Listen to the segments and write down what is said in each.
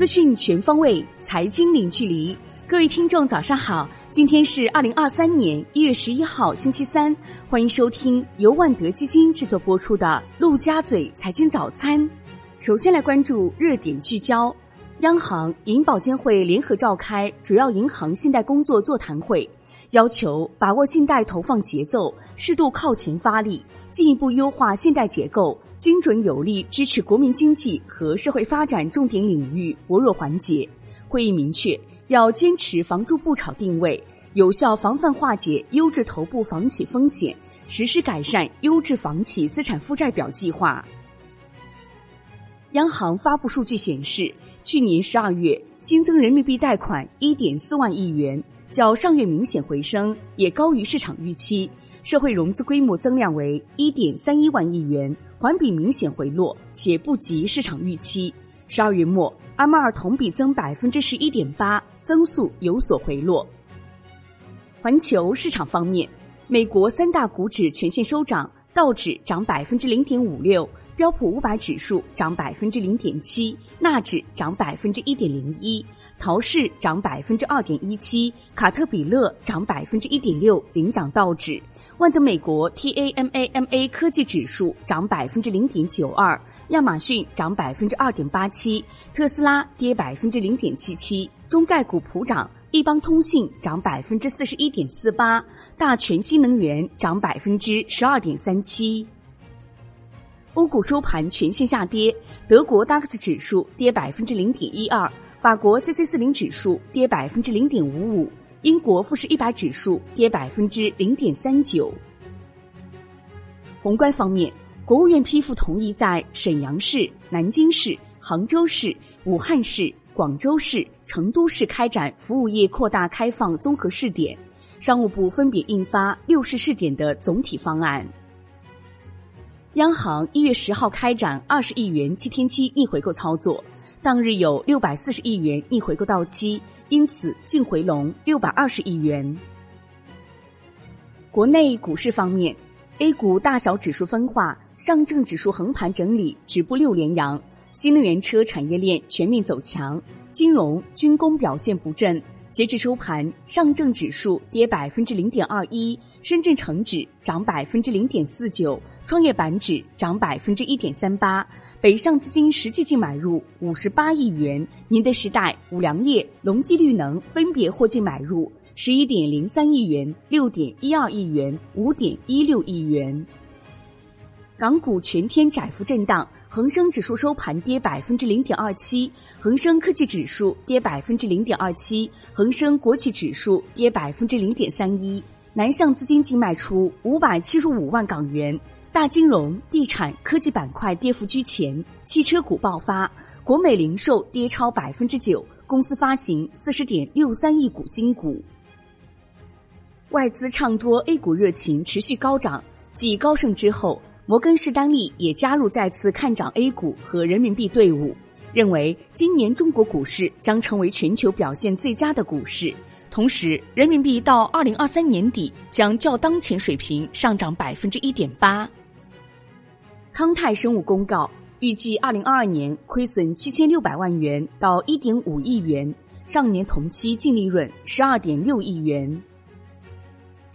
资讯全方位，财经零距离。各位听众，早上好！今天是二零二三年一月十一号，星期三。欢迎收听由万德基金制作播出的《陆家嘴财经早餐》。首先来关注热点聚焦：央行、银保监会联合召开主要银行信贷工作座谈会，要求把握信贷投放节奏，适度靠前发力，进一步优化信贷结构。精准有力支持国民经济和社会发展重点领域薄弱环节。会议明确，要坚持房住不炒定位，有效防范化解优质头部房企风险，实施改善优质房企资产负债表计划。央行发布数据显示，去年十二月新增人民币贷款一点四万亿元，较上月明显回升，也高于市场预期。社会融资规模增量为一点三一万亿元，环比明显回落，且不及市场预期。十二月末，M 二同比增百分之十一点八，增速有所回落。环球市场方面，美国三大股指全线收涨，道指涨百分之零点五六。标普五百指数涨百分之零点七，纳指涨百分之一点零一，陶氏涨百分之二点一七，卡特彼勒涨百分之一点六，领涨道指。万德美国 TAMAMA 科技指数涨百分之零点九二，亚马逊涨百分之二点八七，特斯拉跌百分之零点七七。中概股普涨，一邦通信涨百分之四十一点四八，大全新能源涨百分之十二点三七。欧股收盘全线下跌，德国 DAX 指数跌百分之零点一二，法国 CC 四零指数跌百分之零点五五，英国富时一百指数跌百分之零点三九。宏观方面，国务院批复同意在沈阳市、南京市、杭州市、武汉市、广州市、成都市开展服务业扩大开放综合试点，商务部分别印发六市试点的总体方案。央行一月十号开展二十亿元七天期逆回购操作，当日有六百四十亿元逆回购到期，因此净回笼六百二十亿元。国内股市方面，A 股大小指数分化，上证指数横盘整理，止步六连阳，新能源车产业链全面走强，金融、军工表现不振。截至收盘，上证指数跌百分之零点二一，深圳成指涨百分之零点四九，创业板指涨百分之一点三八。北上资金实际净买入五十八亿元，宁德时代、五粮液、隆基绿能分别获净买入十一点零三亿元、六点一二亿元、五点一六亿元。港股全天窄幅震荡。恒生指数收盘跌百分之零点二七，恒生科技指数跌百分之零点二七，恒生国企指数跌百分之零点三一。南向资金净卖出五百七十五万港元，大金融、地产、科技板块跌幅居前，汽车股爆发，国美零售跌超百分之九，公司发行四十点六三亿股新股。外资唱多 A 股热情持续高涨，继高盛之后。摩根士丹利也加入再次看涨 A 股和人民币队伍，认为今年中国股市将成为全球表现最佳的股市。同时，人民币到二零二三年底将较当前水平上涨百分之一点八。康泰生物公告，预计二零二二年亏损七千六百万元到一点五亿元，上年同期净利润十二点六亿元。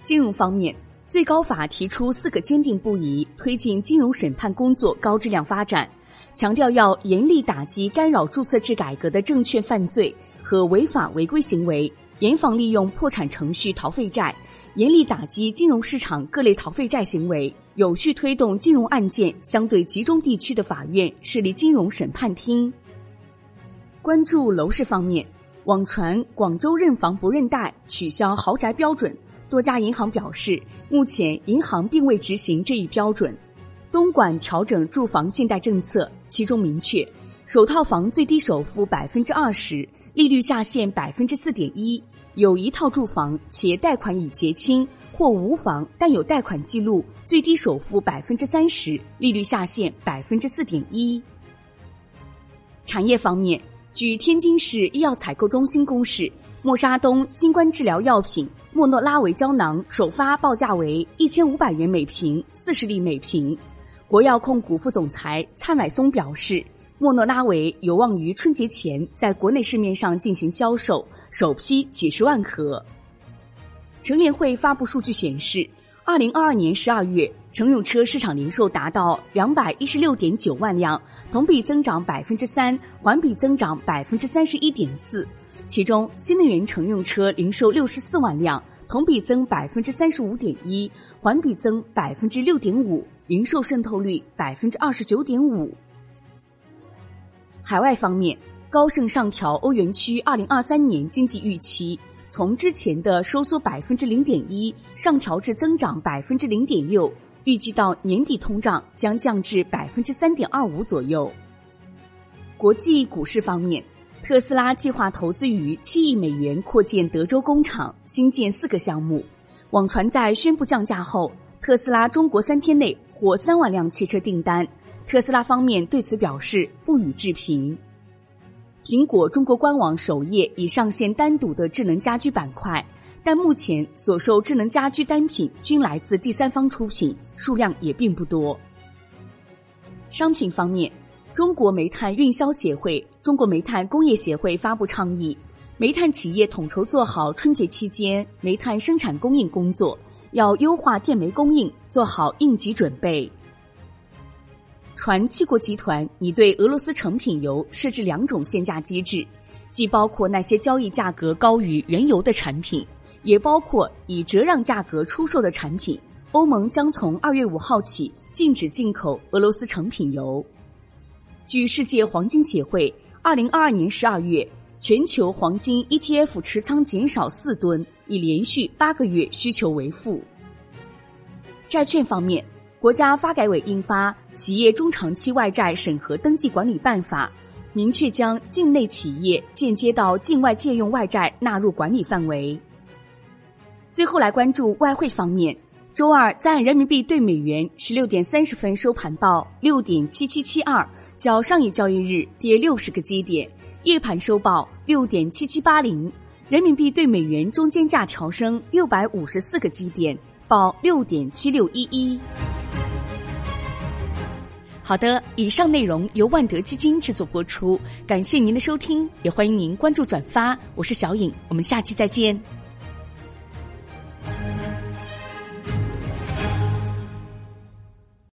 金融方面。最高法提出四个坚定不移推进金融审判工作高质量发展，强调要严厉打击干扰注册制改革的证券犯罪和违法违规行为，严防利用破产程序逃废债，严厉打击金融市场各类逃废债行为，有序推动金融案件相对集中地区的法院设立金融审判厅。关注楼市方面，网传广州认房不认贷，取消豪宅标准。多家银行表示，目前银行并未执行这一标准。东莞调整住房信贷政策，其中明确，首套房最低首付百分之二十，利率下限百分之四点一；有一套住房且贷款已结清或无房但有贷款记录，最低首付百分之三十，利率下限百分之四点一。产业方面，据天津市医药采购中心公示。默沙东新冠治疗药品莫诺拉维胶囊首发报价为一千五百元每瓶，四十粒每瓶。国药控股副总裁蔡乃松表示，莫诺拉韦有望于春节前在国内市面上进行销售，首批几十万盒。乘联会发布数据显示，二零二二年十二月乘用车市场零售达到两百一十六点九万辆，同比增长百分之三，环比增长百分之三十一点四。其中，新能源乘用车零售六十四万辆，同比增百分之三十五点一，环比增百分之六点五，零售渗透率百分之二十九点五。海外方面，高盛上调欧元区二零二三年经济预期，从之前的收缩百分之零点一上调至增长百分之零点六，预计到年底通胀将降至百分之三点二五左右。国际股市方面，特斯拉计划投资逾七亿美元扩建德州工厂，新建四个项目。网传在宣布降价后，特斯拉中国三天内获三万辆汽车订单。特斯拉方面对此表示不予置评。苹果中国官网首页已上线单独的智能家居板块，但目前所售智能家居单品均来自第三方出品，数量也并不多。商品方面，中国煤炭运销协会、中国煤炭工业协会发布倡议，煤炭企业统筹做好春节期间煤炭生产供应工作，要优化电煤供应，做好应急准备。传七国集团拟对俄罗斯成品油设置两种限价机制，既包括那些交易价格高于原油的产品，也包括以折让价格出售的产品。欧盟将从二月五号起禁止进口俄罗斯成品油。据世界黄金协会，二零二二年十二月，全球黄金 ETF 持仓减少四吨，已连续八个月需求为负。债券方面。国家发改委印发《企业中长期外债审核登记管理办法》，明确将境内企业间接到境外借用外债纳入管理范围。最后来关注外汇方面，周二在人民币对美元十六点三十分收盘报六点七七七二，较上一交易日跌六十个基点；夜盘收报六点七七八零，人民币对美元中间价调升六百五十四个基点，报六点七六一一。好的，以上内容由万德基金制作播出，感谢您的收听，也欢迎您关注转发。我是小颖，我们下期再见。